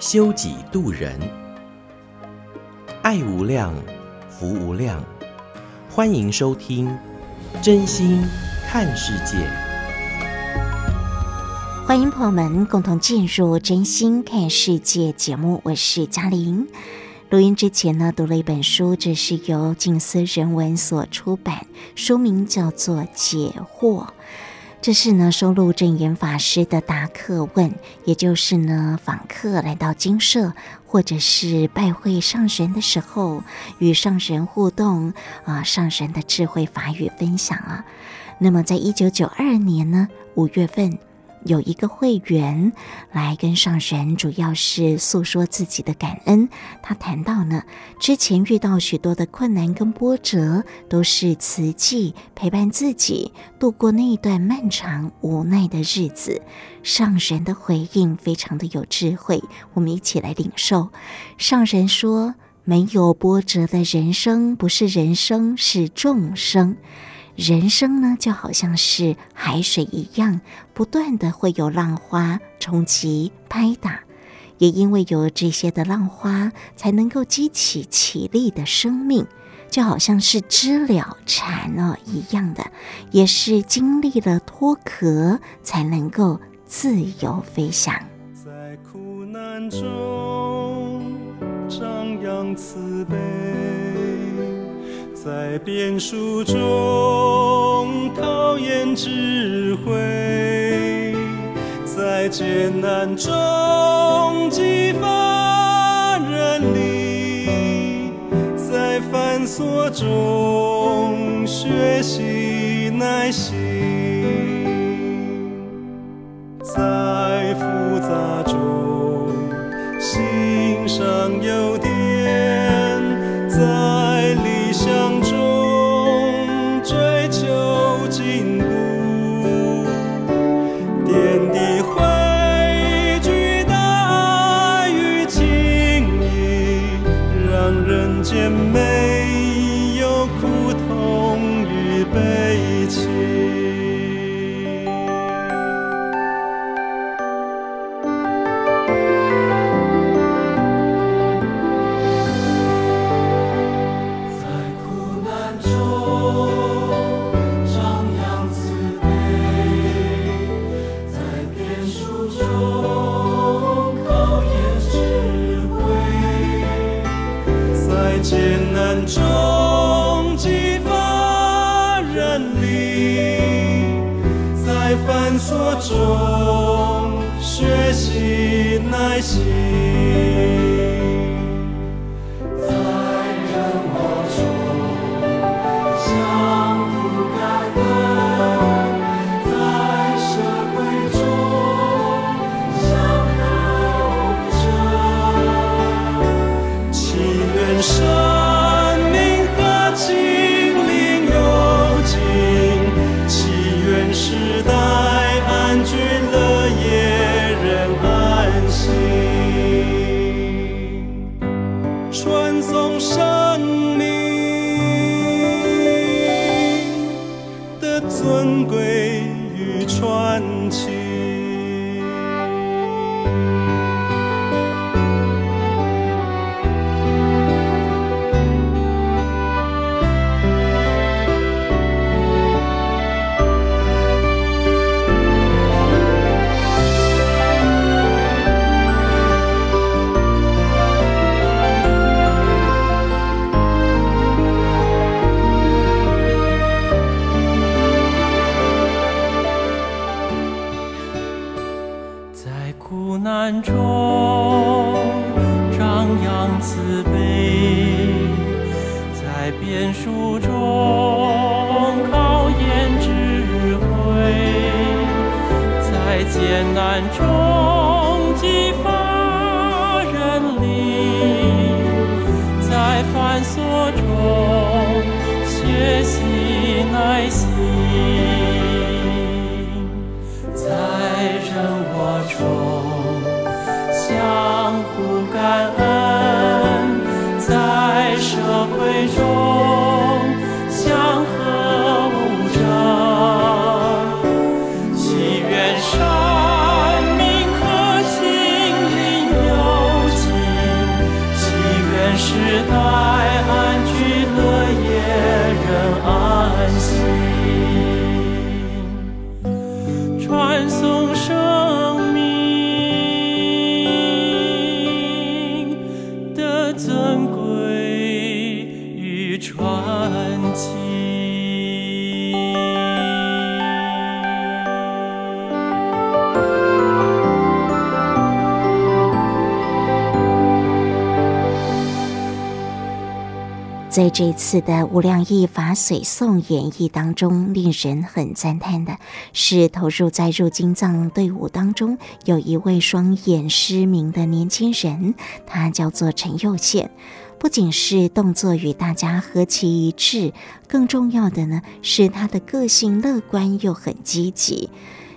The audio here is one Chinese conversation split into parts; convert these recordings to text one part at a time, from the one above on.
修己度人，爱无量，福无量。欢迎收听真心看世界，欢迎朋友们共同进入《真心看世界》节目，我是嘉玲。录音之前呢，读了一本书，这是由静思人文所出版，书名叫做《解惑》。这是呢收录证严法师的答客问，也就是呢访客来到金舍或者是拜会上神的时候，与上神互动啊，上神的智慧法语分享啊。那么，在一九九二年呢，五月份，有一个会员来跟上人，主要是诉说自己的感恩。他谈到呢，之前遇到许多的困难跟波折，都是慈济陪伴自己度过那一段漫长无奈的日子。上人的回应非常的有智慧，我们一起来领受。上人说：“没有波折的人生，不是人生，是众生。”人生呢，就好像是海水一样，不断的会有浪花冲击拍打，也因为有这些的浪花，才能够激起起立的生命，就好像是知了蝉哦一样的，也是经历了脱壳，才能够自由飞翔。在苦难中张扬慈悲。在变数中考验智慧，在艰难中激发人力，在繁琐中学习耐心，在复杂中欣赏优点，在这次的无量义法髓颂演绎当中，令人很赞叹的是，投入在入金藏队伍当中，有一位双眼失明的年轻人，他叫做陈佑宪。不仅是动作与大家合其一致，更重要的呢是他的个性乐观又很积极。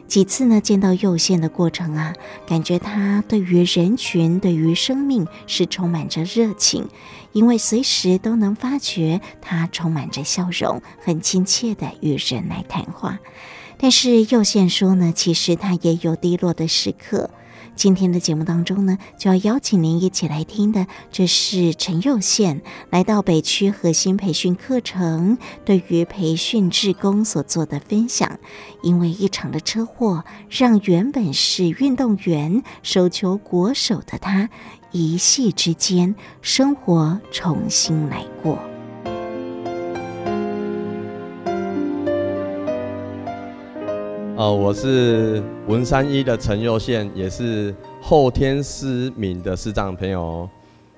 几次呢见到佑宪的过程啊，感觉他对于人群、对于生命是充满着热情，因为随时都能发觉他充满着笑容，很亲切地与人来谈话。但是右宪说呢，其实他也有低落的时刻。今天的节目当中呢，就要邀请您一起来听的，这是陈佑宪来到北区核心培训课程，对于培训志工所做的分享。因为一场的车祸，让原本是运动员、手球国手的他，一夕之间生活重新来过。呃，我是文山一的陈佑宪，也是后天失明的视障朋友。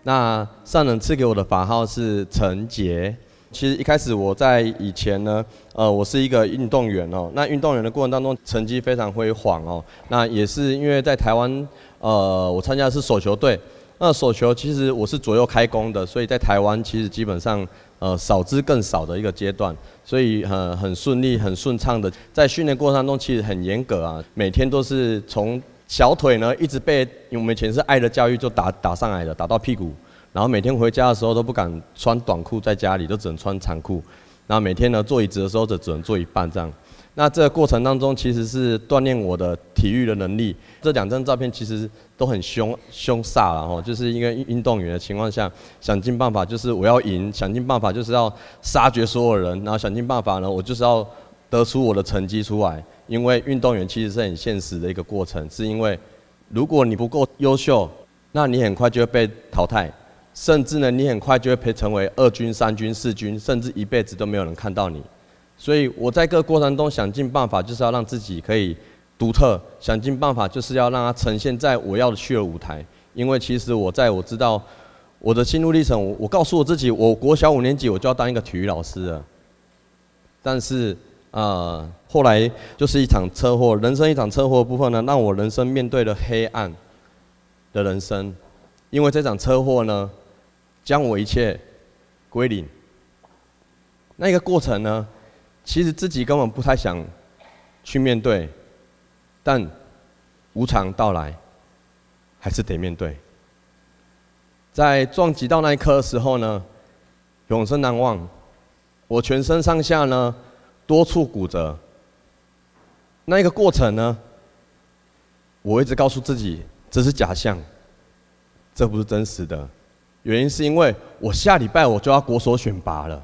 那上人赐给我的法号是陈杰。其实一开始我在以前呢，呃，我是一个运动员哦。那运动员的过程当中，成绩非常辉煌哦。那也是因为在台湾，呃，我参加的是手球队。那手球其实我是左右开弓的，所以在台湾其实基本上。呃，少之更少的一个阶段，所以很很顺利、很顺畅的，在训练过程当中其实很严格啊，每天都是从小腿呢一直被，我们以前是爱的教育就打打上来的，打到屁股，然后每天回家的时候都不敢穿短裤，在家里都只能穿长裤，然后每天呢坐椅子的时候就只能坐一半这样。那这个过程当中，其实是锻炼我的体育的能力。这两张照片其实都很凶凶煞了哈，就是一个运动员的情况下，想尽办法就是我要赢，想尽办法就是要杀绝所有人，然后想尽办法呢，我就是要得出我的成绩出来。因为运动员其实是很现实的一个过程，是因为如果你不够优秀，那你很快就会被淘汰，甚至呢，你很快就会被成为二军、三军、四军，甚至一辈子都没有人看到你。所以我在各个过程中想尽办法，就是要让自己可以独特，想尽办法就是要让它呈现在我要去的舞台。因为其实我在我知道我的心路历程，我我告诉我自己，我国小五年级我就要当一个体育老师了。但是呃，后来就是一场车祸，人生一场车祸的部分呢，让我人生面对了黑暗的人生。因为这场车祸呢，将我一切归零。那个过程呢，其实自己根本不太想去面对，但无常到来，还是得面对。在撞击到那一刻的时候呢，永生难忘。我全身上下呢多处骨折。那一个过程呢，我一直告诉自己这是假象，这不是真实的。原因是因为我下礼拜我就要国手选拔了。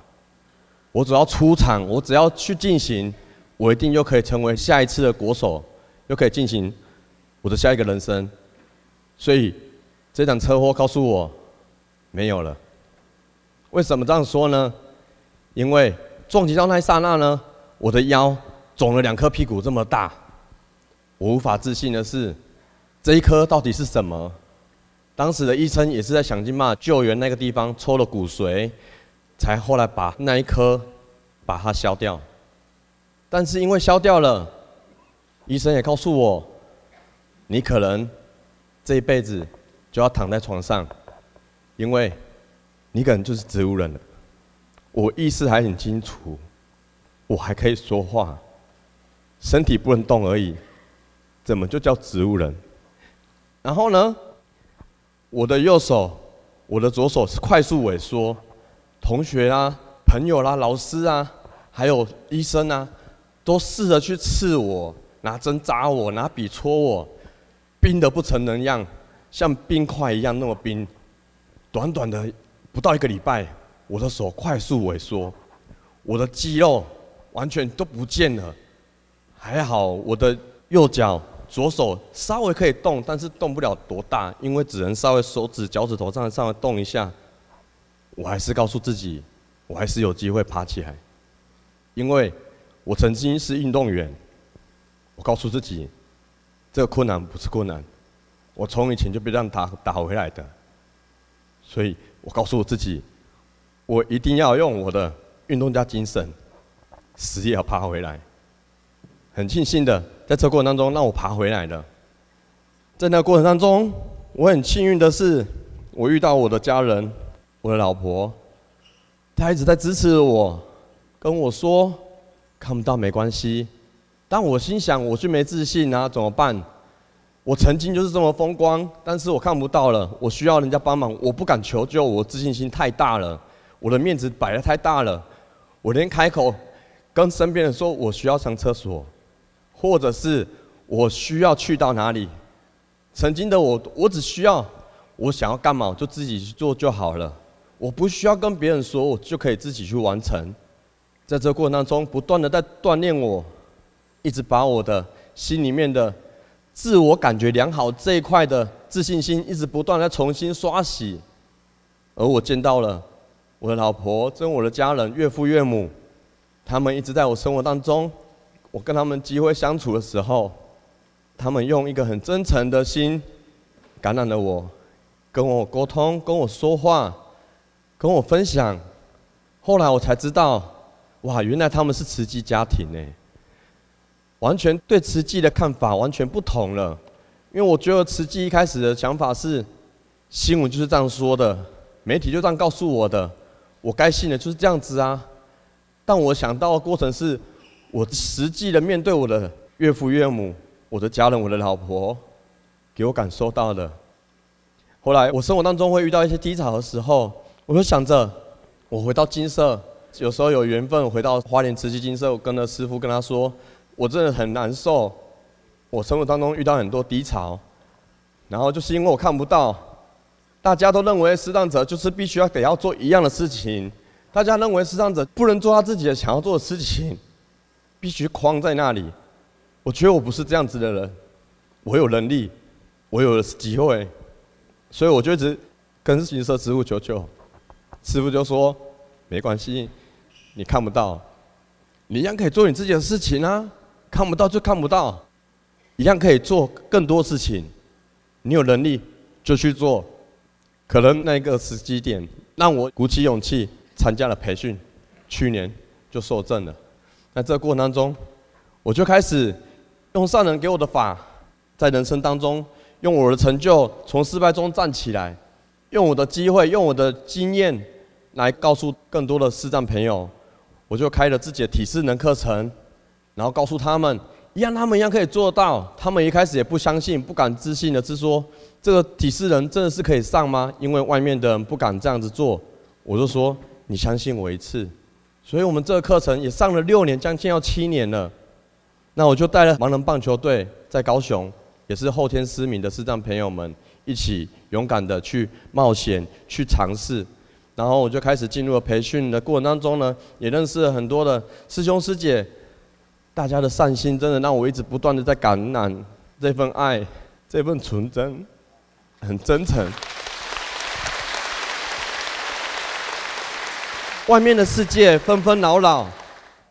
我只要出场，我只要去进行，我一定就可以成为下一次的国手，又可以进行我的下一个人生。所以这场车祸告诉我，没有了。为什么这样说呢？因为撞击到那一刹那呢，我的腰肿了两颗屁股这么大。我无法置信的是，这一颗到底是什么？当时的医生也是在想尽办法救援那个地方，抽了骨髓。才后来把那一颗把它消掉，但是因为消掉了，医生也告诉我，你可能这一辈子就要躺在床上，因为你可能就是植物人了。我意识还很清楚，我还可以说话，身体不能动而已，怎么就叫植物人？然后呢，我的右手，我的左手是快速萎缩，同学啊、朋友啦、老师啊，还有医生啊，都试着去刺我，拿针扎我，拿笔戳我，冰得不成人样，像冰块一样那么冰。短短的不到一个礼拜，我的手快速萎缩，我的肌肉完全都不见了。还好我的右脚。左手稍微可以动，但是动不了多大，因为只能稍微手指、脚趾头上稍微动一下。我还是告诉自己，我还是有机会爬起来，因为我曾经是运动员。我告诉自己，这个困难不是困难，我从以前就被这样打打回来的。所以我告诉我自己，我一定要用我的运动家精神，死也要爬回来。很庆幸的。在这过程当中，让我爬回来了。在那过程当中，我很幸运的是，我遇到我的家人，我的老婆，她一直在支持我，跟我说看不到没关系。但我心想，我就没自信啊，怎么办？我曾经就是这么风光，但是我看不到了，我需要人家帮忙，我不敢求救，我自信心太大了，我的面子摆得太大了，我连开口跟身边人说我需要上厕所。或者是我需要去到哪里？曾经的我，我只需要我想要干嘛，就自己去做就好了。我不需要跟别人说，我就可以自己去完成。在这过程当中，不断的在锻炼我，一直把我的心里面的自我感觉良好这一块的自信心，一直不断的重新刷洗。而我见到了我的老婆跟我的家人、岳父岳母，他们一直在我生活当中。我跟他们机会相处的时候，他们用一个很真诚的心感染了我，跟我沟通，跟我说话，跟我分享。后来我才知道，哇，原来他们是慈济家庭呢，完全对慈济的看法完全不同了。因为我觉得慈济一开始的想法是，新闻就是这样说的，媒体就这样告诉我的，我该信的就是这样子啊。但我想到的过程是。我实际的面对我的岳父岳母、我的家人、我的老婆，给我感受到的。后来我生活当中会遇到一些低潮的时候，我就想着，我回到金色，有时候有缘分回到花莲慈济金色，我跟着师父跟他说，我真的很难受，我生活当中遇到很多低潮，然后就是因为我看不到，大家都认为视障者就是必须要得要做一样的事情，大家认为视障者不能做他自己的想要做的事情。必须框在那里，我觉得我不是这样子的人，我有能力，我有机会，所以我就一直跟行色师傅求救，师傅就说没关系，你看不到，你一样可以做你自己的事情啊，看不到就看不到，一样可以做更多事情，你有能力就去做，可能那个时机点让我鼓起勇气参加了培训，去年就受证了。在这过程当中，我就开始用上人给我的法，在人生当中用我的成就从失败中站起来，用我的机会，用我的经验来告诉更多的视障朋友。我就开了自己的体适能课程，然后告诉他们，一样他们一样可以做到。他们一开始也不相信，不敢置信的是说，这个体适能真的是可以上吗？因为外面的人不敢这样子做。我就说，你相信我一次。所以我们这个课程也上了六年，将近要七年了。那我就带了盲人棒球队在高雄，也是后天失明的视障朋友们一起勇敢的去冒险、去尝试。然后我就开始进入了培训的过程当中呢，也认识了很多的师兄师姐。大家的善心真的让我一直不断的在感染这份爱、这份纯真，很真诚。外面的世界纷纷扰扰，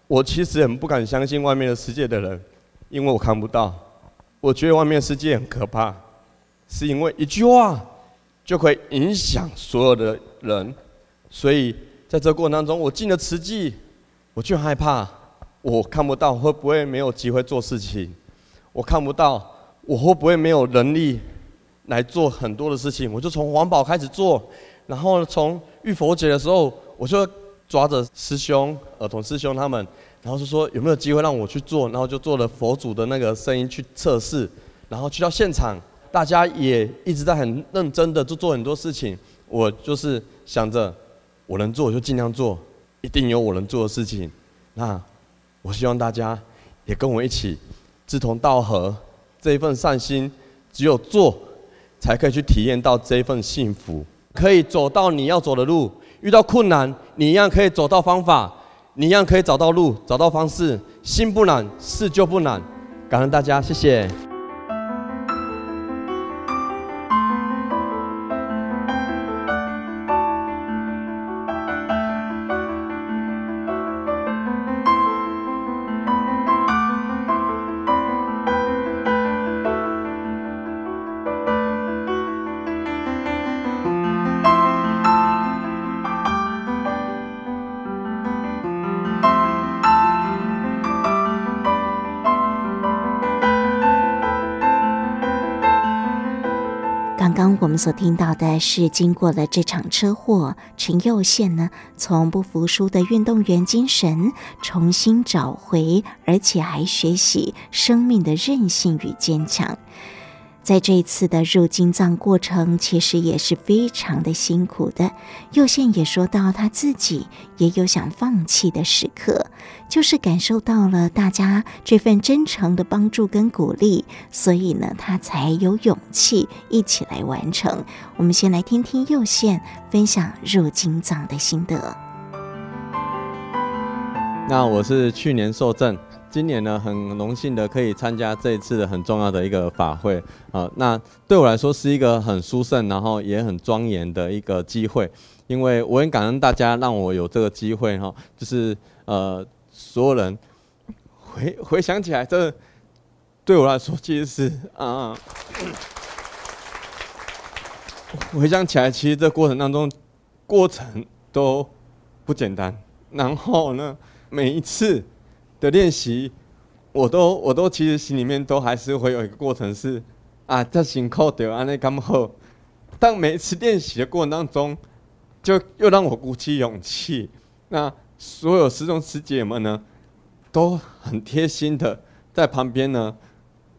我其实很不敢相信外面的世界的人，因为我看不到。我觉得外面世界很可怕，是因为一句话就可以影响所有的人。所以在这过程当中，我进了慈济，我就害怕，我看不到会不会没有机会做事情，我看不到我会不会没有能力来做很多的事情。我就从环保开始做，然后从浴佛节的时候，我就抓着师兄、儿童师兄他们，然后就说有没有机会让我去做，然后就做了佛祖的那个声音去测试，然后去到现场，大家也一直在很认真的做做很多事情，我就是想着我能做就尽量做，一定有我能做的事情，那我希望大家也跟我一起志同道合，这一份善心，只有做才可以去体验到这一份幸福。可以走到你要走的路，遇到困难，你一样可以找到方法，你一样可以找到路，找到方式。心不难，事就不难。感恩大家，谢谢。所听到的是，经过了这场车祸，陈佑宪呢，从不服输的运动员精神重新找回，而且还学习生命的韧性与坚强。在这一次的入金藏过程，其实也是非常的辛苦的。右线也说到，他自己也有想放弃的时刻，就是感受到了大家这份真诚的帮助跟鼓励，所以呢，他才有勇气一起来完成。我们先来听听右线分享入金藏的心得。那我是去年受证。今年呢，很荣幸的可以参加这一次的很重要的一个法会啊。那对我来说是一个很殊胜，然后也很庄严的一个机会，因为我很感恩大家让我有这个机会哈。就是呃，所有人回回想起来，这对我来说其实是啊，回想起来，其实这过程当中过程都不简单。然后呢，每一次。的练习，我都我都其实心里面都还是会有一个过程是，啊，这辛苦的安尼刚好。当每一次练习的过程当中，就又让我鼓起勇气。那所有师兄师姐们呢，都很贴心的在旁边呢，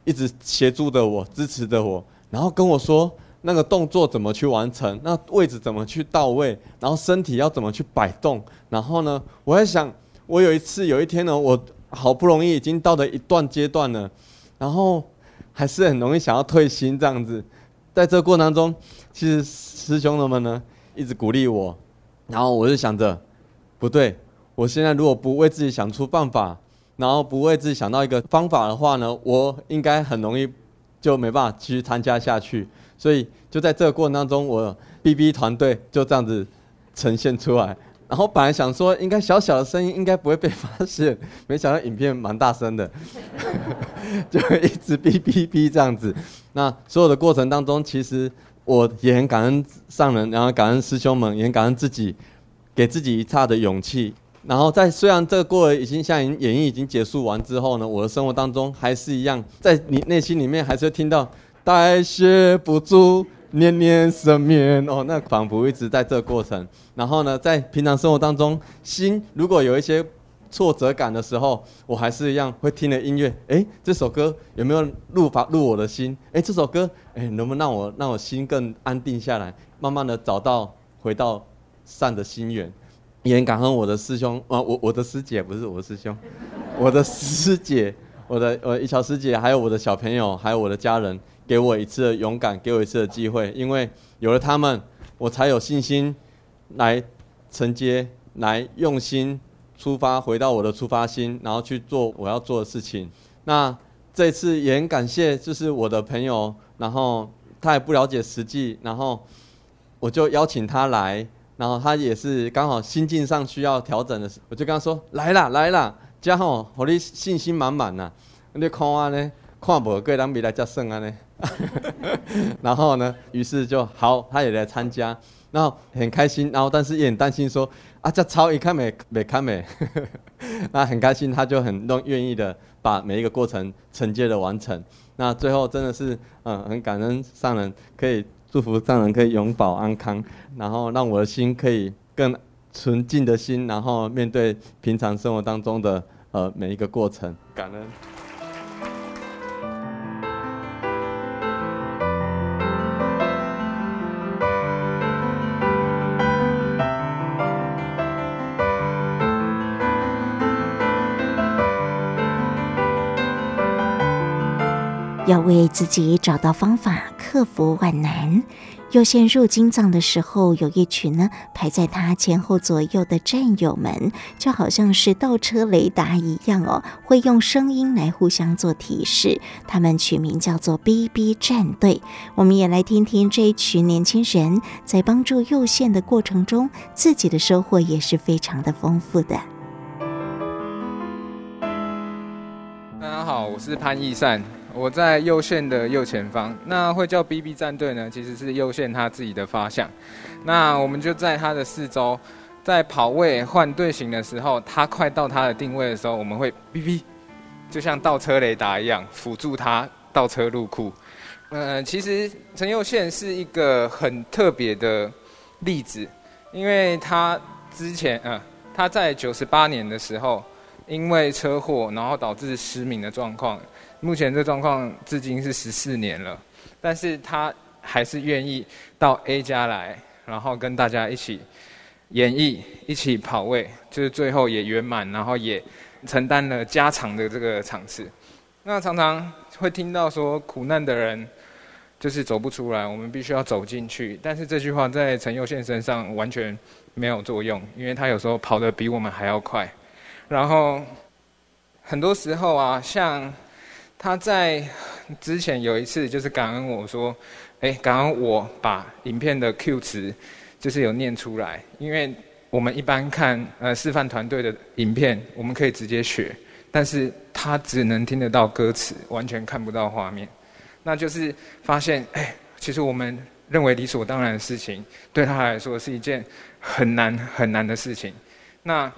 一直协助着我，支持着我，然后跟我说那个动作怎么去完成，那位置怎么去到位，然后身体要怎么去摆动。然后呢，我在想。我有一次，有一天呢，我好不容易已经到了一段阶段了，然后还是很容易想要退心这样子。在这过程当中，其实师兄们呢一直鼓励我，然后我就想着，不对，我现在如果不为自己想出办法，然后不为自己想到一个方法的话呢，我应该很容易就没办法继续参加下去。所以就在这个过程当中，我 BB 团队就这样子呈现出来。然后本来想说，应该小小的声音应该不会被发现，没想到影片蛮大声的，就一直哔哔哔这样子。那所有的过程当中，其实我也很感恩上人，然后感恩师兄们，也很感恩自己，给自己一刹的勇气。然后在虽然这个过程已经像演绎已经结束完之后呢，我的生活当中还是一样，在你内心里面还是会听到代谢不足。念念生面哦，那仿佛一直在这过程。然后呢，在平常生活当中，心如果有一些挫折感的时候，我还是一样会听的音乐。哎，这首歌有没有入法入我的心？哎，这首歌哎，能不能让我让我心更安定下来，慢慢的找到回到善的心源？也很感恩我的师兄啊，我我的师姐不是我的师兄，我的师姐，我的呃一桥师姐，还有我的小朋友，还有我的家人。给我一次的勇敢，给我一次的机会，因为有了他们，我才有信心来承接，来用心出发，回到我的出发心，然后去做我要做的事情。那这次也很感谢，就是我的朋友，然后他也不了解实际，然后我就邀请他来，然后他也是刚好心境上需要调整的时，我就跟他说：“来啦，来啦，加好，我的信心满满呐，你看我呢，看不过人比来加胜啊呢。” 然后呢，于是就好，他也来参加，然后很开心，然后但是也很担心说啊，这超一看没没看没，那很开心，他就很愿愿意的把每一个过程承接的完成。那最后真的是嗯，很感恩上人可以祝福上人可以永保安康，然后让我的心可以更纯净的心，然后面对平常生活当中的呃每一个过程，感恩。要为自己找到方法，克服万难。又陷入金藏的时候，有一群呢排在他前后左右的战友们，就好像是倒车雷达一样哦，会用声音来互相做提示。他们取名叫做 “BB 战队”。我们也来听听这一群年轻人在帮助右线的过程中，自己的收获也是非常的丰富的。大家好，我是潘义善。我在右线的右前方，那会叫 BB 战队呢，其实是右线他自己的发想。那我们就在他的四周，在跑位换队形的时候，他快到他的定位的时候，我们会 BB，就像倒车雷达一样辅助他倒车入库。呃，其实陈右线是一个很特别的例子，因为他之前，呃，他在九十八年的时候，因为车祸，然后导致失明的状况。目前这状况至今是十四年了，但是他还是愿意到 A 家来，然后跟大家一起演绎，一起跑位，就是最后也圆满，然后也承担了加长的这个场次。那常常会听到说，苦难的人就是走不出来，我们必须要走进去。但是这句话在陈佑宪身上完全没有作用，因为他有时候跑得比我们还要快。然后很多时候啊，像。他在之前有一次就是感恩我说，哎，感恩我把影片的 Q 词就是有念出来，因为我们一般看呃示范团队的影片，我们可以直接学，但是他只能听得到歌词，完全看不到画面，那就是发现，哎，其实我们认为理所当然的事情，对他来说是一件很难很难的事情，那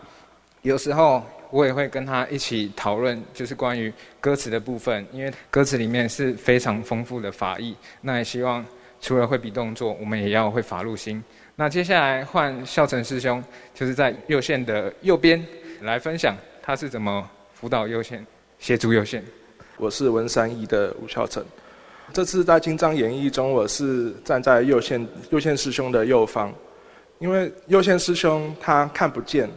有时候。我也会跟他一起讨论，就是关于歌词的部分，因为歌词里面是非常丰富的法义。那也希望除了会比动作，我们也要会法入心。那接下来换孝成师兄，就是在右线的右边来分享他是怎么辅导右线、协助右线。我是文山一的吴孝成，这次在金藏演义中，我是站在右线右线师兄的右方，因为右线师兄他看不见。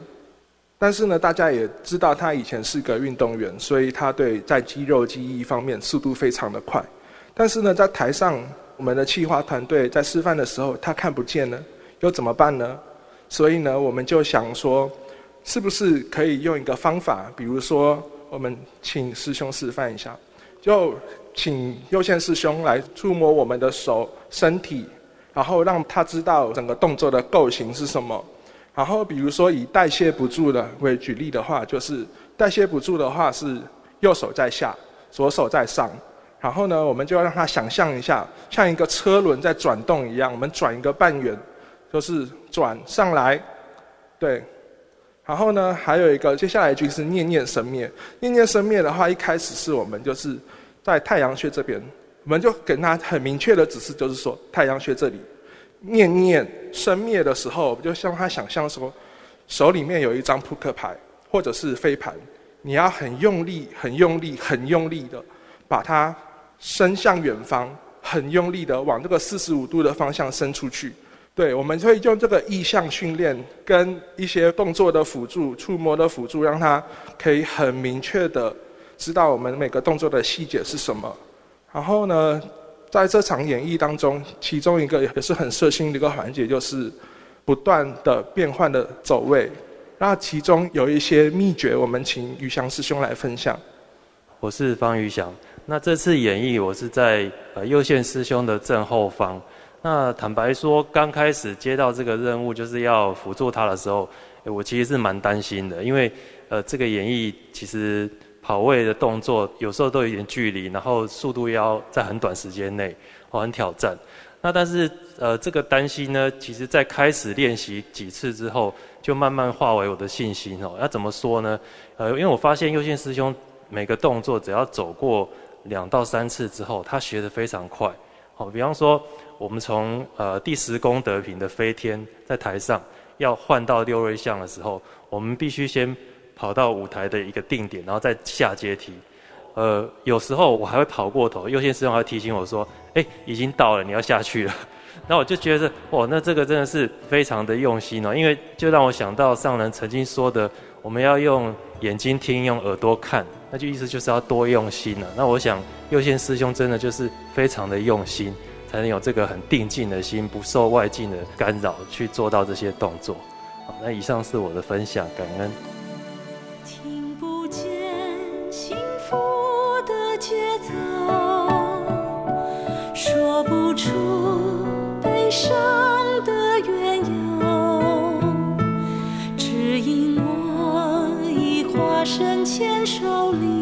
但是呢，大家也知道他以前是个运动员，所以他对在肌肉记忆方面速度非常的快。但是呢，在台上我们的企划团队在示范的时候，他看不见了，又怎么办呢？所以呢，我们就想说，是不是可以用一个方法，比如说我们请师兄示范一下，就请右线师兄来触摸我们的手、身体，然后让他知道整个动作的构型是什么。然后，比如说以代谢不住的为举例的话，就是代谢不住的话是右手在下，左手在上。然后呢，我们就要让他想象一下，像一个车轮在转动一样，我们转一个半圆，就是转上来，对。然后呢，还有一个接下来一句是念念生灭，念念生灭的话，一开始是我们就是在太阳穴这边，我们就给他很明确的指示，就是说太阳穴这里。念念生灭的时候，就像他想象说，手里面有一张扑克牌或者是飞盘，你要很用力、很用力、很用力的把它伸向远方，很用力的往这个四十五度的方向伸出去。对，我们会用这个意象训练跟一些动作的辅助、触摸的辅助，让他可以很明确的知道我们每个动作的细节是什么。然后呢，在这场演绎当中，其中一个也是很色心的一个环节，就是不断的变换的走位。那其中有一些秘诀，我们请于翔师兄来分享。我是方宇翔。那这次演绎，我是在呃右线师兄的正后方。那坦白说，刚开始接到这个任务，就是要辅助他的时候，我其实是蛮担心的，因为呃这个演绎其实。跑位的动作有时候都有一点距离，然后速度要在很短时间内，哦，很挑战。那但是呃，这个担心呢，其实在开始练习几次之后，就慢慢化为我的信心哦。要怎么说呢？呃，因为我发现右线师兄每个动作只要走过两到三次之后，他学得非常快。好，比方说我们从呃第十功德品的飞天在台上要换到六瑞相的时候，我们必须先跑到舞台的一个定点，然后再下阶梯。呃，有时候我还会跑过头，右线师兄还会提醒我说：“哎，已经到了，你要下去了。”那我就觉得，哇，那这个真的是非常的用心哦，因为就让我想到上人曾经说的，我们要用眼睛听，用耳朵看，那就意思就是要多用心了。那我想右线师兄真的就是非常的用心，才能有这个很定静的心，不受外境的干扰去做到这些动作。好，那以上是我的分享，感恩。节奏，说不出。悲伤的缘由，只因我已化身牵手里，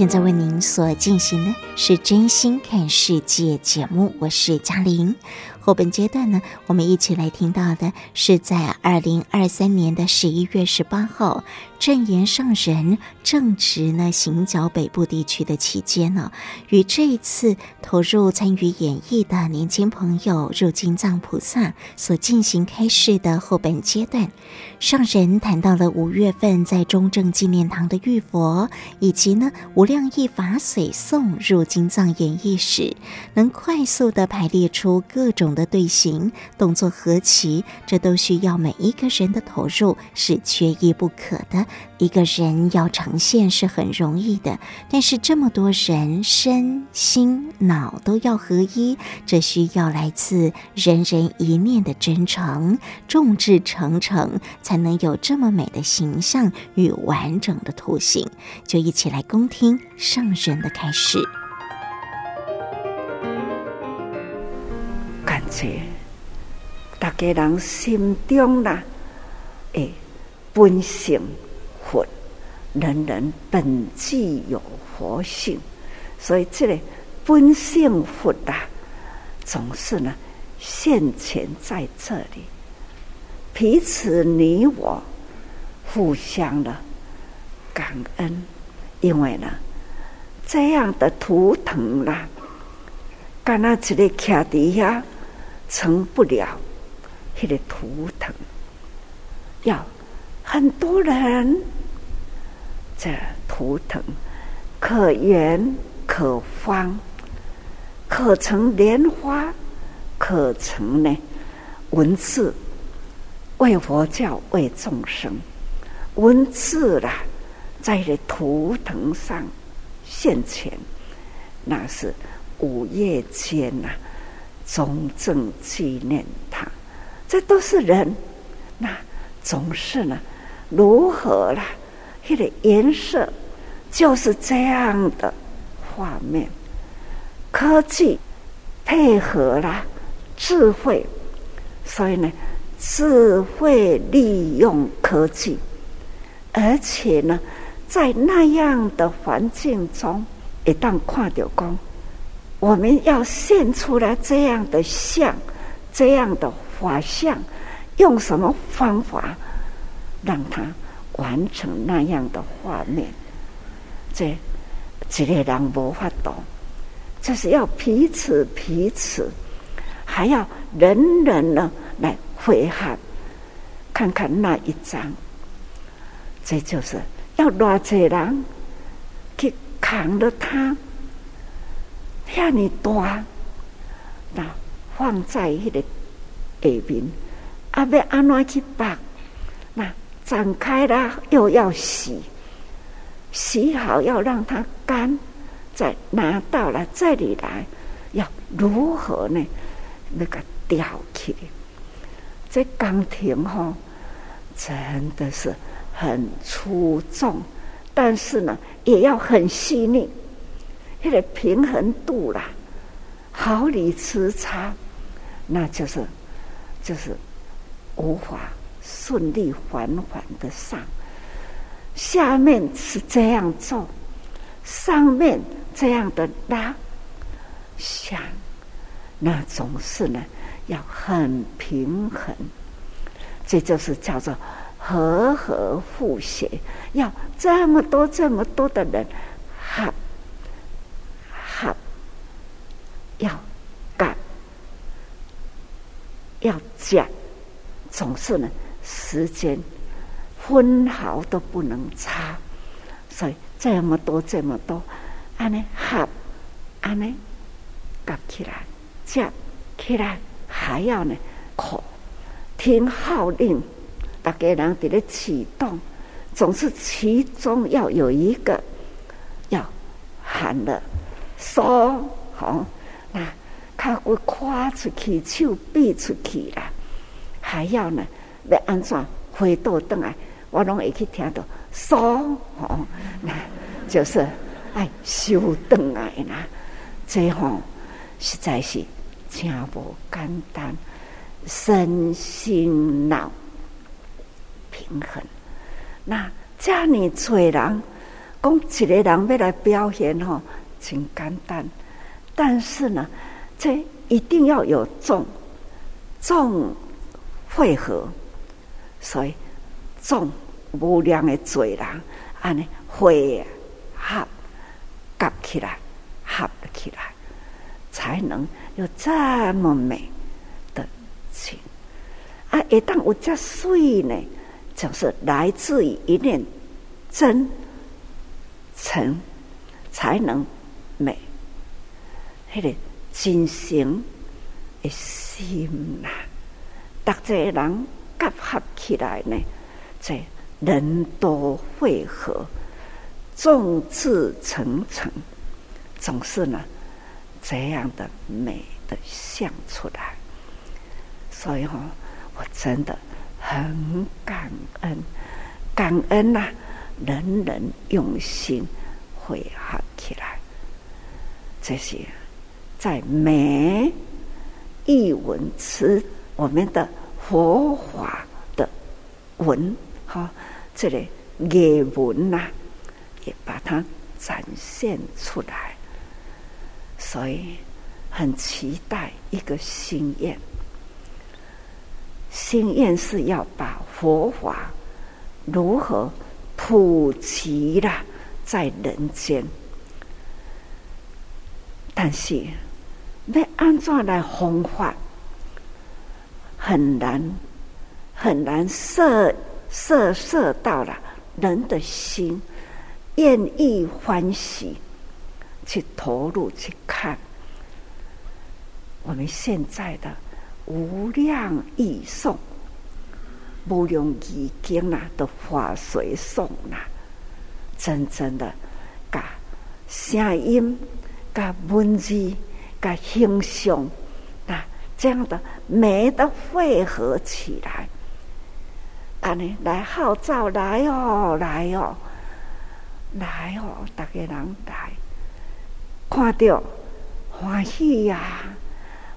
现在为您所进行的是《真心看世界》节目，我是嘉玲。后本阶段呢，我们一起来听到的是在二零二三年的十一月十八号，证言上人正值呢行脚北部地区的期间呢，与这一次投入参与演绎的年轻朋友入金藏菩萨所进行开示的后半阶段，上人谈到了五月份在中正纪念堂的浴佛，以及呢无量义法水诵入金藏演绎时，能快速地排列出各种的队形动作合齐，这都需要每一个人的投入，是缺一不可的。一个人要呈现是很容易的，但是这么多人身心脑都要合一，这需要来自人人一念的真诚，众志成城，才能有这么美的形象与完整的图形。就一起来恭听上人的开示。感觉大家人心中啦，诶，本性佛，人人本具有佛性，所以这个本性佛啊，总是呢现前在这里，彼此你我互相的感恩，因为呢这样的图腾啦，干那这里卡底下。成不了，那个图腾要很多人，这图腾可圆可方，可成莲花，可成呢文字，为佛教为众生，文字啦，在这图腾上现前，那是五月间呐、啊。中正纪念他，这都是人，那总是呢，如何啦？它的颜色就是这样的画面，科技配合了智慧，所以呢，智慧利用科技，而且呢，在那样的环境中，一旦看到光。我们要现出来这样的像，这样的法像，用什么方法让它完成那样的画面？这这个人无法懂，就是要彼此彼此，还要人人呢来会合，看看那一张。这就是要多少人去扛着它。遐尼大，那放在迄个下面，啊，要安怎去拔？展开了又要洗，洗好要让它干，再拿到了这里来，要如何呢？那个吊起，这钢琴哈，真的是很出众，但是呢，也要很细腻。那个平衡度啦，毫厘之差，那就是就是无法顺利缓缓的上。下面是这样做，上面这样的拉，想那总是呢要很平衡，这就是叫做和合互协，要这么多这么多的人哈。要干，要讲，总是呢，时间分毫都不能差，所以这么多这么多，安尼合，安尼夹起来，夹起来，还要呢，口听号令，大家人在咧启动，总是其中要有一个要喊的，说好。那他会跨出去，手臂出去啦，还要呢，要安怎回倒来？我拢会去听到嗦吼，那就是哎收转来啦。这吼实在是真无简单，身心脑平衡。那这样你做人讲一个人要来表现吼，真简单，但是呢，这一定要有重重会合，所以众无量的罪人，安尼会合合起来，合起来，才能有这么美的情。啊，一旦有这水呢，就是来自于一念真诚，才能美。迄个真诚的心呐，大家人结合起来呢，这人多会合，众志成城，总是呢这样的美的相出来。所以哈、我真的很感恩，感恩呐、啊！人人用心会合起来，这些在美一文词，我们的佛法的文哈，这里艺文呐、也把它展现出来，所以很期待一个心愿。心愿是要把佛法如何普及了在人间，但是要按怎来弘法，很难很难摄摄摄到了人的心，愿意欢喜去投入去看我们现在的。无量义颂，无量义经呐，的法随颂呐，真正的把声音、把文字、把形象，这样的美的汇合起来，啊呢，来号召来哦，来哦，来哦，大家人来，看到欢喜呀！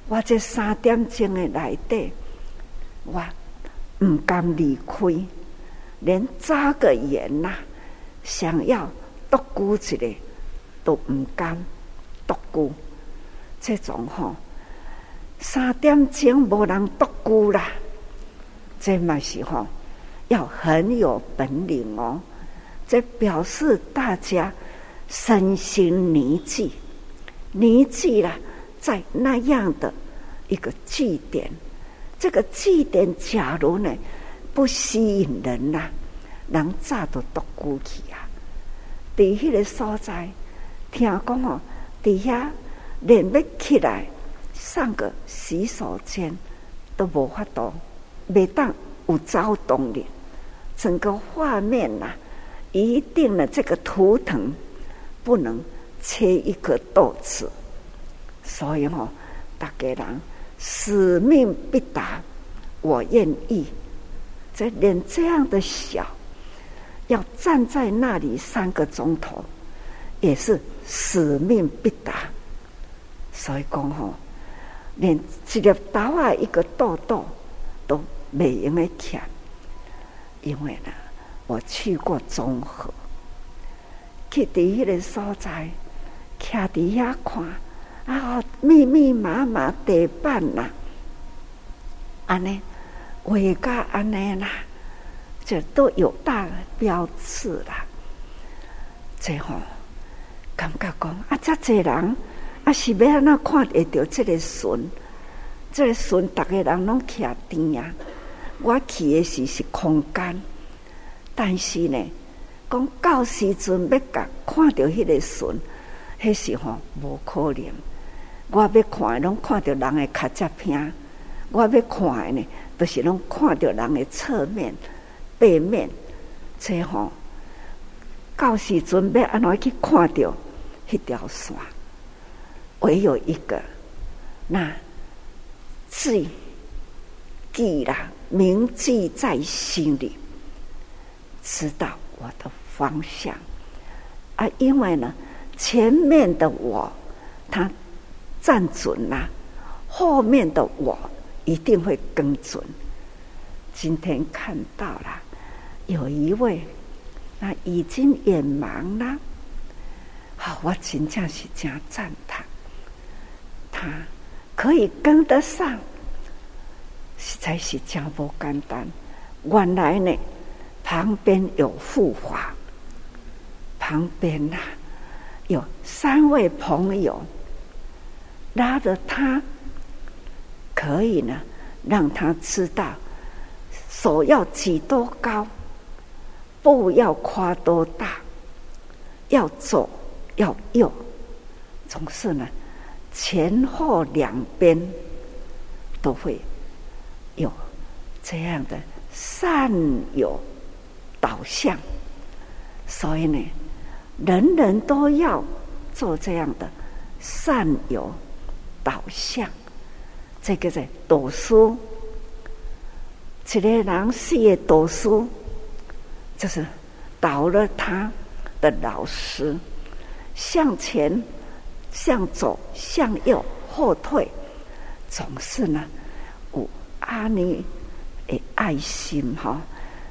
我这三点钟的内底，我唔敢离开，连眨个眼呐，想要独孤一个都唔敢独孤。这种吼，三点钟无人独孤啦，这嘛是吼，要很有本领哦。这表示大家身心凝聚，凝聚了。在那样的一个祭点，这个祭点假如呢不吸引人呐、啊，人早都独孤去啊。伫迄个所在，听讲哦，底下连要起来上个洗手间都无法度，每当有躁动的，整个画面呐、啊，一定的这个图腾不能切一个豆子。所以哦，大家人使命必达，我愿意。这连这样的小，要站在那里三个钟头，也是使命必达。所以讲吼，连一粒豆啊，一个豆豆都没用的抢，因为呢，我去过综合，去第一个所在，徛底下看。啊，密密麻麻地板呐，安尼，维加安尼啦，这都有大标志啦。最后感觉讲啊，这侪人啊，是要安怎看得到这个船？这个船，逐个人拢徛定啊。我去的时是空间，但是呢，讲到时阵要甲看到迄个船，迄时吼无可能。我要看的，拢看到人的卡扎片；我要看的呢，都、就是拢看到人的侧面、背面。这吼，到时阵要安怎去看到迄条线？唯有一个，那记记啦，铭记在心里，知道我的方向。啊，因为呢，前面的我，他。站准了，后面的我一定会跟准。今天看到了，有一位那已经眼盲了。好，我真正是真赞叹，他可以跟得上，实在是真不简单。原来呢，旁边有护法，旁边呐、有三位朋友拉着他，可以呢让他知道手要举多高，步要跨多大，要左。要右，总是呢，前后两边都会有这样的善有导向，所以呢，人人都要做这样的善有导向。这个在读书，这个人事业读书，就是导了他的老师。向前，向左，向右，后退，总是呢，有阿弥的爱心哈，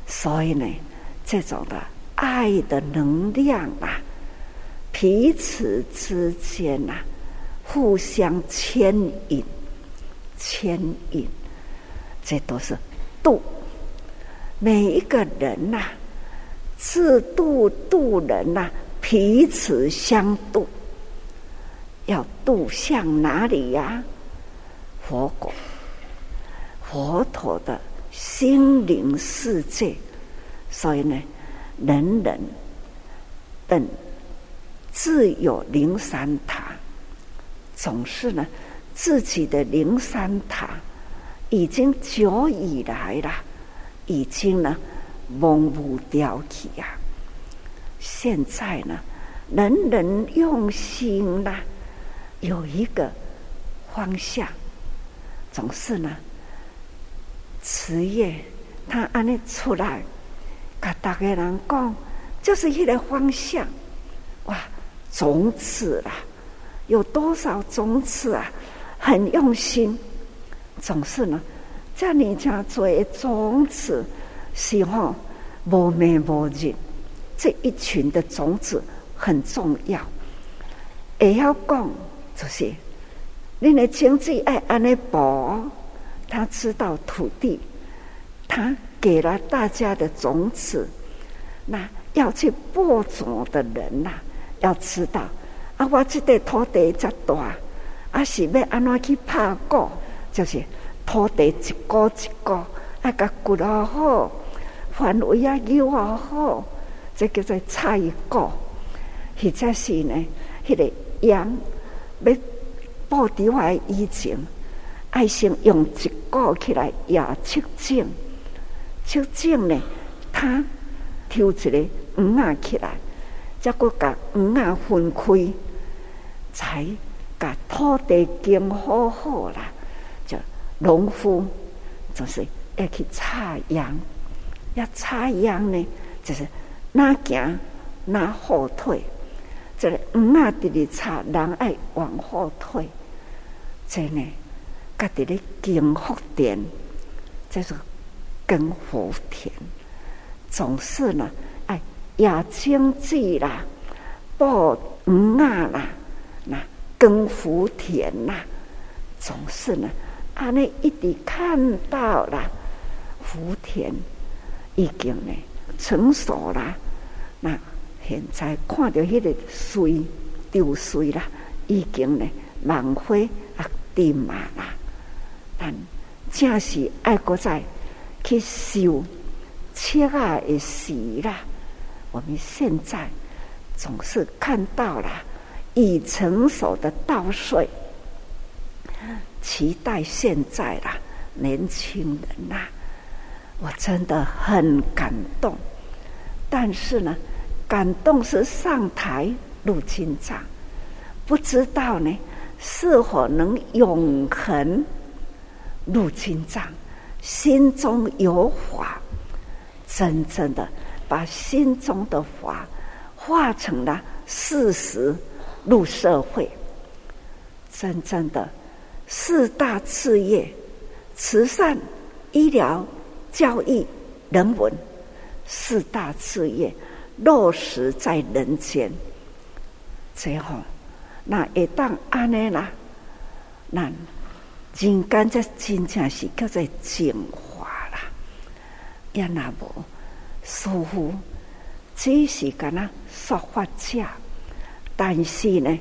所以呢，这种的爱的能量啊，彼此之间呐、啊，互相牵引，牵引，这都是度。每一个人呐、自度度人呐、彼此相度，要度向哪里呀、佛果、佛陀的心灵世界。所以呢，人人等自有灵山塔，总是呢，自己的灵山塔已经久以来了，已经呢，蒙无掉去呀。现在呢，人人用心啦，有一个方向，总是呢，职业他安尼出来，跟大家人讲，就是一个方向，哇，种子啦，有多少种子啊？很用心，总是呢，在你家做种子，希望无眠无日。这一群的种子很重要，也要讲就是，你的经济爱安尼薄，他知道土地，他给了大家的种子，那要去播种的人呐、啊，要知道啊，我这块土地这大，啊是要安怎去拍果，就是土地一个一个，啊个骨啊好，范围啊又啊好。这叫做菜果，或者是呢，迄、个羊要布置完以前，爱先用一个起来压七井，七井呢，他抽一个鱼啊起来，再个把鱼啊分开，才把土地耕好好啦。就农夫就是要去插秧，要插秧呢，就是。哪行哪后退，这个唔啊！直直插，人爱往后退，真呢，家己咧耕福田，这是耕福田，总是呢，哎，亚经济啦，播唔啊啦，那耕福田呐，总是呢，啊，你一直看到了福田已经呢。成熟啦，那现在看到迄个水丢水啦，已经呢万花啊点满啦，但正是爱国仔去修切啊的时啦。我们现在总是看到了已成熟的稻穗，期待现在啦年轻人呐。我真的很感动，但是呢，感动是上台入经藏，不知道呢是否能永恒入经藏，心中有法，真正的把心中的法化成了事实入社会，真正的四大事业，慈善、医疗。教育、人文四大事业落实在人间。最后，那会当安尼啦，那人间才真正是叫做净化啦。也那无师父只是干那说法者，但是呢，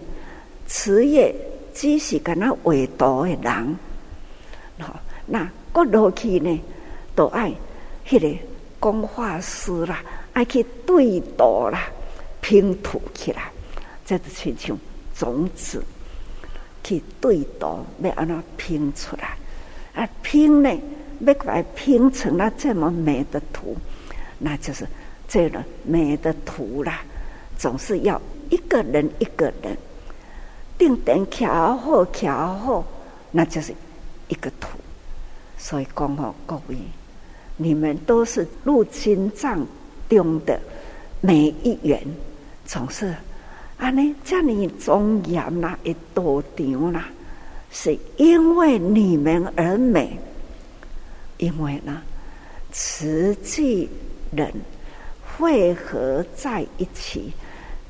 此业只是干那为道的人。那过落去呢，都爱迄个讲法师啦，爱去对道啦，拼图起来，这就亲像种子去对道，要安怎拼出来？啊，拼呢，要来拼成了这么美的图，那就是这个美的图啦。总是要一个人一个人定点调好调好，那就是一个图。所以讲哦，各位，你们都是入经藏中的每一员，总是啊，你这里庄严啦，一道场啦，是因为你们而美，因为呢，慈济人汇合在一起，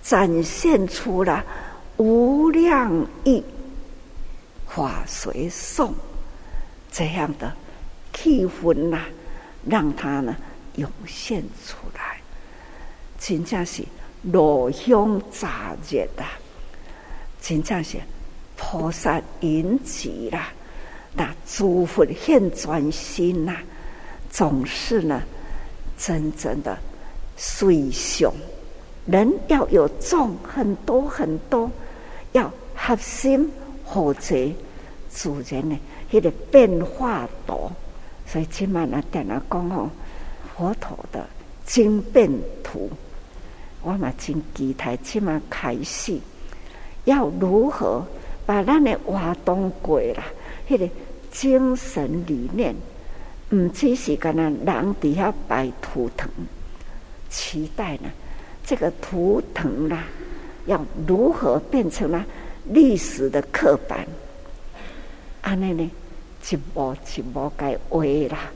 展现出了无量义法随颂这样的。气氛呐，让他呢涌现出来，真正是炉香乍热呐，真正是菩萨引起啦，那诸佛现专心呐，总是呢真正的随雄。人要有众很多很多，要合心合则，自然呢，那个变化多。所以今晚呢，点了讲哦，佛陀的经变图，我们真期待今晚开始，要如何把咱的活动过啦？迄个精神理念，唔只是干那人底下摆图腾，期待呢，这个图腾啦，要如何变成了历史的课本？安尼呢？一步一步该画啦，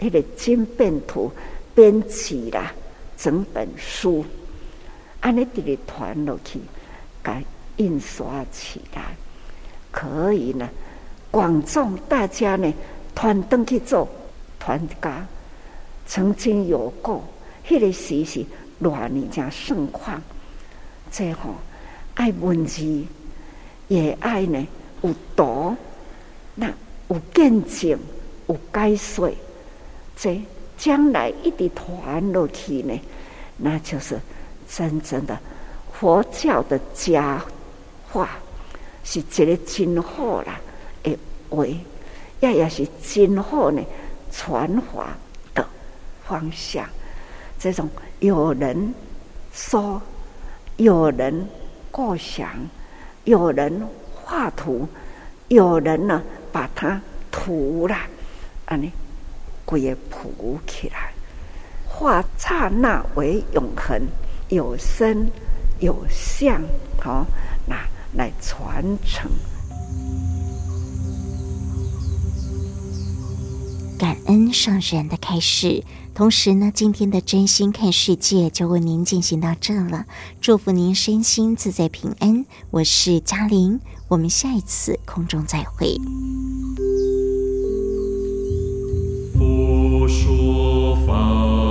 迄个经变图编辑啦，整本书，按呢啲嚟传落去，该印刷起来，可以呢，广众大家呢，团登去做团家，曾经有过，迄个时是偌尼正盛况，最后爱文字，也爱呢有道，那。有见证，有解说，这将来一直传落去呢，那就是真正的佛教的佳话，是一个真好啦诶话，也也是真好呢传法的方向。这种有人说，有人构想，有人画图，有人呢。把它涂了，啊，你归个谱起来，化刹那为永恒，有声有相，好，那来传承。感恩上人的开示，同时呢，今天的真心看世界就为您进行到这了。祝福您身心自在平安，我是嘉玲。我们下一次空中再会。说法。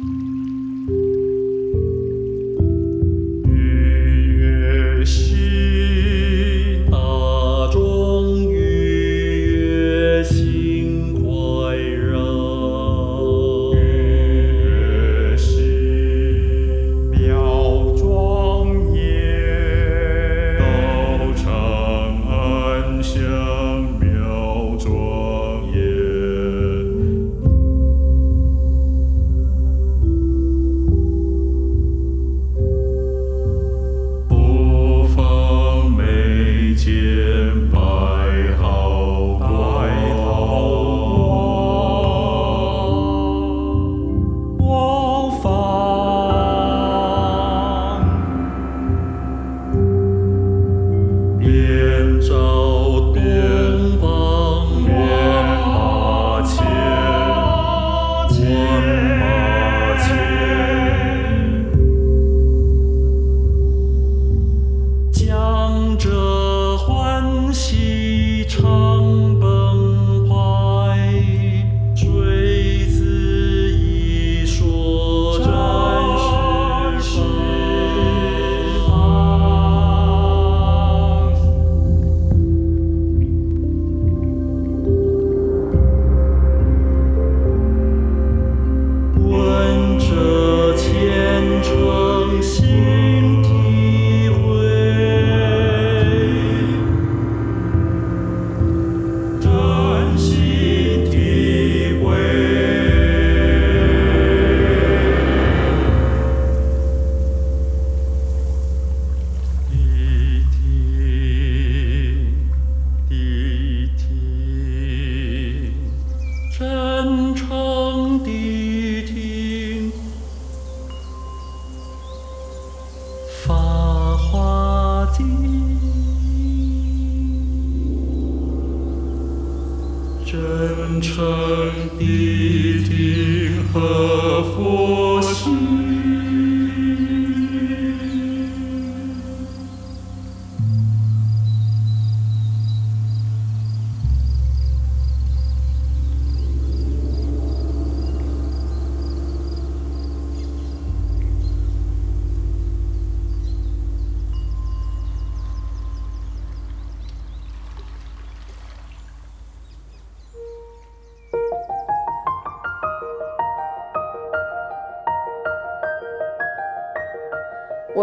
Mm-hmm.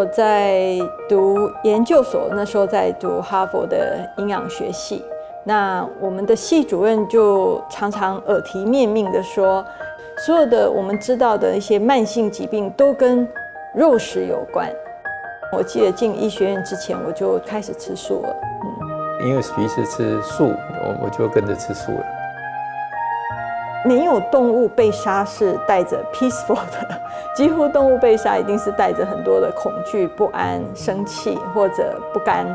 在读研究所，那时候在读哈佛的营养学系。那我们的系主任就常常耳提面命的说，所有的我们知道的一些慢性疾病都跟肉食有关。我记得进医学院之前，我就开始吃素了。嗯，因为徐医师吃素，我我就跟着吃素了。没有动物被杀是带着 peaceful 的，几乎动物被杀一定是带着很多的恐惧、不安、生气或者不甘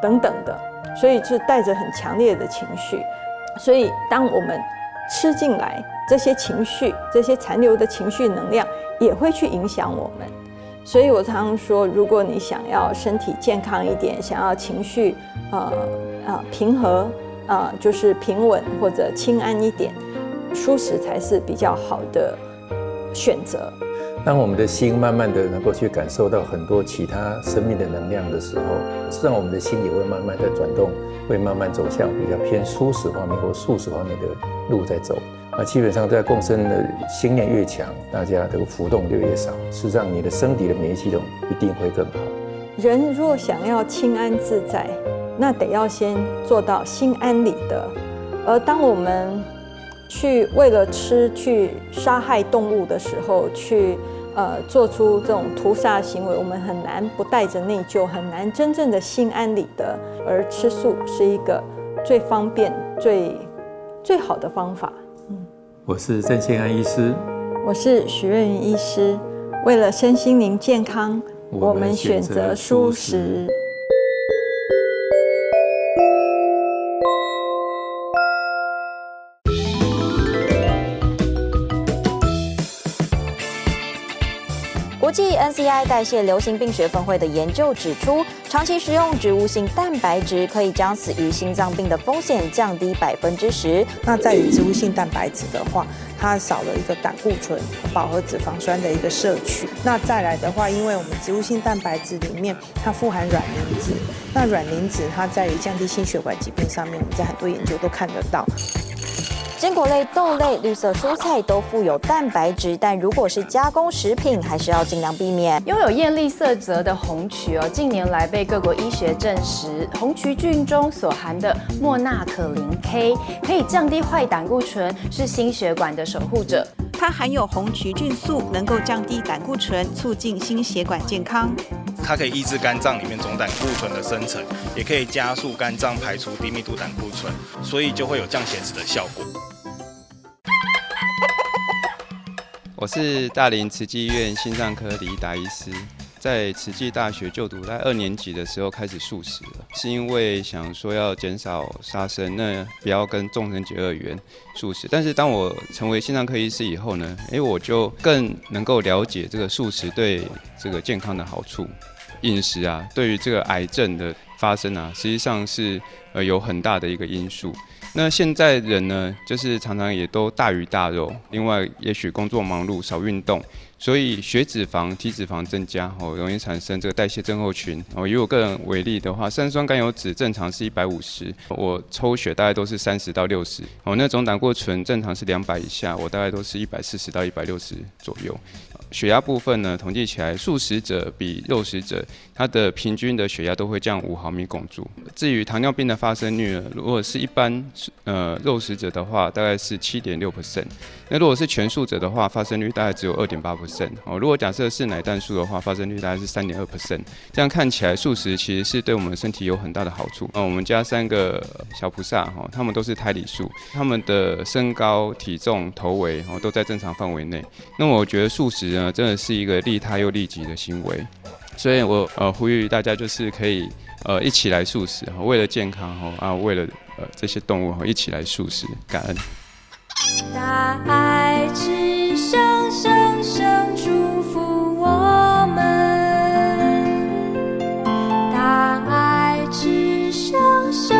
等等的，所以是带着很强烈的情绪。所以当我们吃进来这些情绪、这些残留的情绪能量，也会去影响我们。所以我常常说，如果你想要身体健康一点，想要情绪呃呃平和、呃，就是平稳或者轻安一点。蔬食才是比较好的选择。当我们的心慢慢的能够去感受到很多其他生命的能量的时候，实际上我们的心也会慢慢的转动，会慢慢走向比较偏舒适方面或素食方面的路在走。那基本上在共生的心念越强，大家这个浮动就越少。实际上你的身体的免疫系统一定会更好。人若想要清安自在，那得要先做到心安理得。而当我们去为了吃去杀害动物的时候，去呃做出这种屠杀行为，我们很难不带着内疚，很难真正的心安理得。而吃素是一个最方便、最最好的方法。嗯，我是郑宪安医师，我是许瑞云医师。为了身心灵健康，我们选择素食。际 NCI 代谢流行病学分会的研究指出，长期食用植物性蛋白质可以将死于心脏病的风险降低百分之十。那在于植物性蛋白质的话，它少了一个胆固醇、饱和脂肪酸的一个摄取。那再来的话，因为我们植物性蛋白质里面它富含软磷脂，那软磷脂它在于降低心血管疾病上面，我们在很多研究都看得到。坚果类、豆类、绿色蔬菜都富有蛋白质，但如果是加工食品，还是要尽量避免。拥有艳丽色泽的红曲哦，近年来被各国医学证实，红曲菌中所含的莫纳可林 K 可以降低坏胆固醇，是心血管的守护者。它含有红曲菌素，能够降低胆固醇，促进心血管健康。它可以抑制肝脏里面总胆固醇的生成，也可以加速肝脏排出低密度胆固醇，所以就会有降血脂的效果。是大林慈济医院心脏科李达医师，在慈济大学就读，在二年级的时候开始素食了，是因为想说要减少杀生，那不要跟众生结恶缘，素食。但是当我成为心脏科医师以后呢，诶，我就更能够了解这个素食对这个健康的好处。饮食啊，对于这个癌症的发生啊，实际上是呃有很大的一个因素。那现在人呢，就是常常也都大鱼大肉，另外也许工作忙碌，少运动，所以血脂肪、体脂肪增加，哦，容易产生这个代谢症候群。哦，以我个人为例的话，三酸甘油酯正常是一百五十，我抽血大概都是三十到六十。哦，那总胆固醇正常是两百以下，我大概都是一百四十到一百六十左右。血压部分呢，统计起来，素食者比肉食者，他的平均的血压都会降五毫米汞柱。至于糖尿病的发生率呢，如果是一般呃肉食者的话，大概是七点六 percent。那如果是全素者的话，发生率大概只有二点八 percent。哦，如果假设是奶蛋素的话，发生率大概是三点二 percent。这样看起来，素食其实是对我们身体有很大的好处。啊、哦，我们家三个小菩萨哈、他们都是胎里素，他们的身高、体重、头围哦都在正常范围内。那我觉得素食呢。真的是一个利他又利己的行为，所以我呃呼吁大家就是可以呃一起来素食，哦、为了健康哦啊，为了呃这些动物哦一起来素食，感恩。大爱之声，声声祝福我们。大爱之声，声。